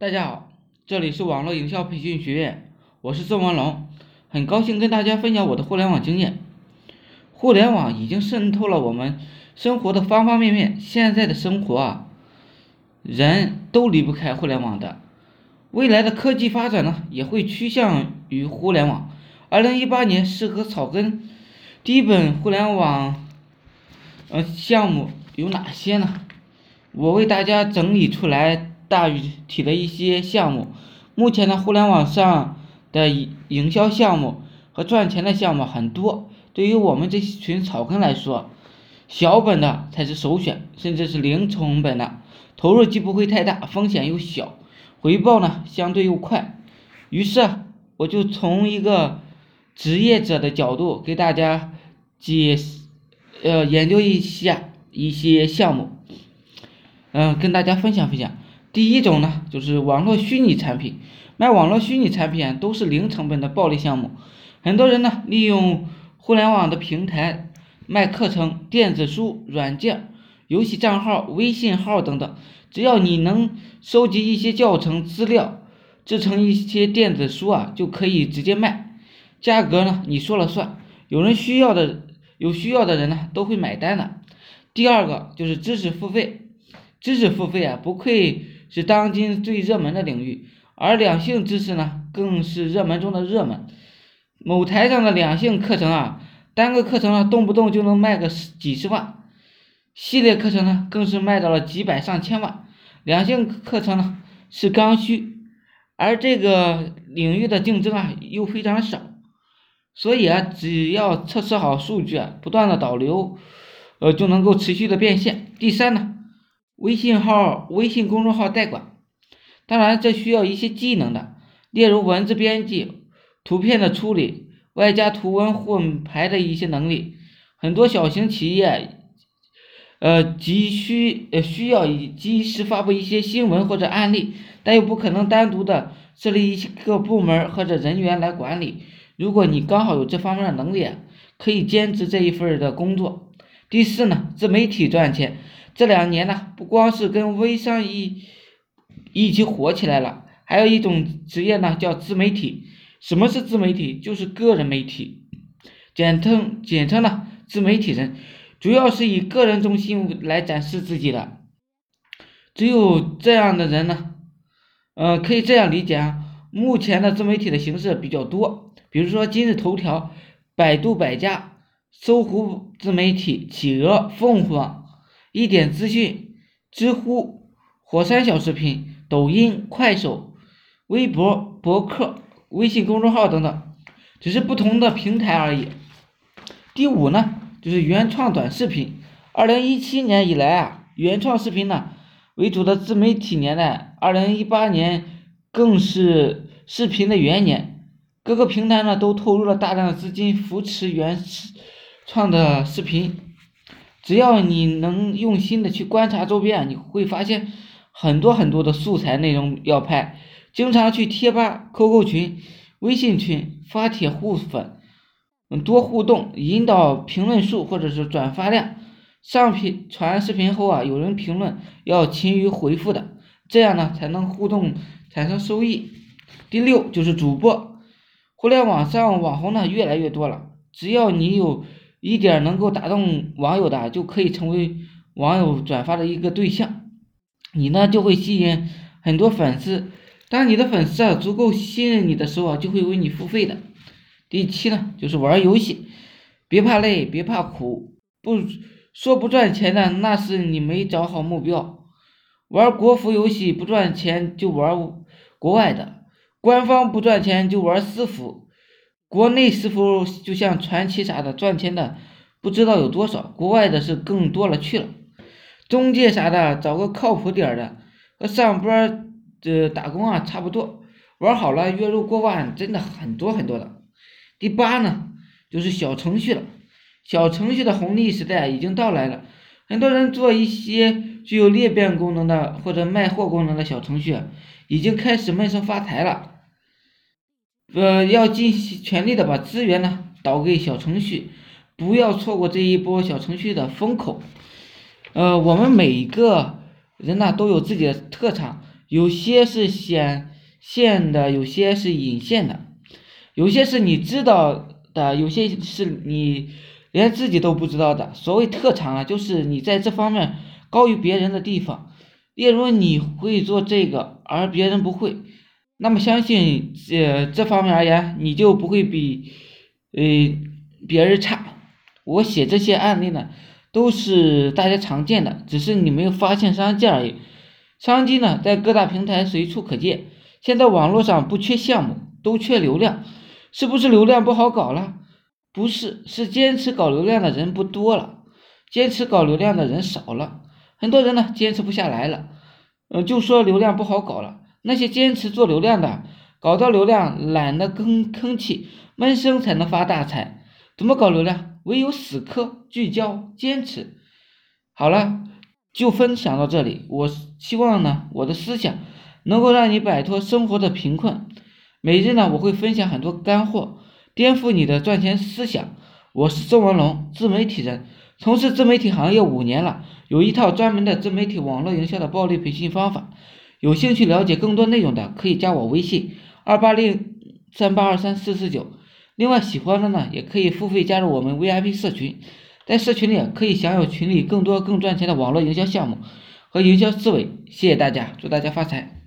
大家好，这里是网络营销培训学院，我是郑文龙，很高兴跟大家分享我的互联网经验。互联网已经渗透了我们生活的方方面面，现在的生活啊，人都离不开互联网的。未来的科技发展呢，也会趋向于互联网。二零一八年适合草根第一本互联网呃项目有哪些呢？我为大家整理出来。大体的一些项目，目前呢，互联网上的营销项目和赚钱的项目很多。对于我们这群草根来说，小本的才是首选，甚至是零成本的，投入既不会太大，风险又小，回报呢相对又快。于是我就从一个职业者的角度给大家解呃研究一下一些项目，嗯，跟大家分享分享。第一种呢，就是网络虚拟产品，卖网络虚拟产品都是零成本的暴利项目。很多人呢，利用互联网的平台卖课程、电子书、软件、游戏账号、微信号等等。只要你能收集一些教程资料，制成一些电子书啊，就可以直接卖，价格呢你说了算。有人需要的，有需要的人呢都会买单的。第二个就是知识付费，知识付费啊，不愧。是当今最热门的领域，而两性知识呢，更是热门中的热门。某台上的两性课程啊，单个课程啊，动不动就能卖个几十万，系列课程呢，更是卖到了几百上千万。两性课程呢是刚需，而这个领域的竞争啊又非常少，所以啊，只要测试好数据啊，不断的导流，呃，就能够持续的变现。第三呢。微信号、微信公众号代管，当然这需要一些技能的，例如文字编辑、图片的处理，外加图文混排的一些能力。很多小型企业，呃，急需呃需要以及时发布一些新闻或者案例，但又不可能单独的设立一个部门或者人员来管理。如果你刚好有这方面的能力，可以兼职这一份的工作。第四呢，自媒体赚钱。这两年呢，不光是跟微商一一起火起来了，还有一种职业呢叫自媒体。什么是自媒体？就是个人媒体，简称简称呢自媒体人，主要是以个人中心来展示自己的。只有这样的人呢，呃，可以这样理解啊。目前的自媒体的形式比较多，比如说今日头条、百度百家、搜狐自媒体、企鹅、凤凰。一点资讯、知乎、火山小视频、抖音、快手、微博、博客、微信公众号等等，只是不同的平台而已。第五呢，就是原创短视频。二零一七年以来啊，原创视频呢为主的自媒体年代，二零一八年更是视频的元年，各个平台呢都投入了大量的资金扶持原创的视频。只要你能用心的去观察周边，你会发现很多很多的素材内容要拍。经常去贴吧、QQ 群、微信群发帖互粉，嗯，多互动，引导评论数或者是转发量。上频传视频后啊，有人评论要勤于回复的，这样呢才能互动产生收益。第六就是主播，互联网上网红呢越来越多了，只要你有。一点能够打动网友的，就可以成为网友转发的一个对象，你呢就会吸引很多粉丝。当你的粉丝啊足够信任你的时候啊，就会为你付费的。第七呢，就是玩游戏，别怕累，别怕苦，不说不赚钱的，那是你没找好目标。玩国服游戏不赚钱就玩国外的，官方不赚钱就玩私服。国内似乎就像传奇啥的赚钱的不知道有多少，国外的是更多了去了。中介啥的找个靠谱点的，和上班的打工啊差不多，玩好了月入过万真的很多很多的。第八呢，就是小程序了，小程序的红利时代已经到来了，很多人做一些具有裂变功能的或者卖货功能的小程序，已经开始闷声发财了。呃，要尽全力的把资源呢导给小程序，不要错过这一波小程序的风口。呃，我们每个人呢都有自己的特长，有些是显现的，有些是隐现的，有些是你知道的，有些是你连自己都不知道的。所谓特长啊，就是你在这方面高于别人的地方。例如你会做这个，而别人不会，那么相信这这方面而言，你就不会比呃别人差。我写这些案例呢，都是大家常见的，只是你没有发现商机而已。商机呢，在各大平台随处可见。现在网络上不缺项目，都缺流量，是不是流量不好搞了？不是，是坚持搞流量的人不多了，坚持搞流量的人少了，很多人呢坚持不下来了，呃，就说流量不好搞了。那些坚持做流量的，搞到流量懒得吭吭气，闷声才能发大财。怎么搞流量？唯有死磕、聚焦、坚持。好了。就分享到这里。我希望呢，我的思想能够让你摆脱生活的贫困。每日呢，我会分享很多干货，颠覆你的赚钱思想。我是周文龙，自媒体人，从事自媒体行业五年了，有一套专门的自媒体网络营销的暴力培训方法。有兴趣了解更多内容的，可以加我微信二八零三八二三四四九。另外，喜欢的呢，也可以付费加入我们 VIP 社群。在社群里可以享有群里更多更赚钱的网络营销项目和营销思维。谢谢大家，祝大家发财。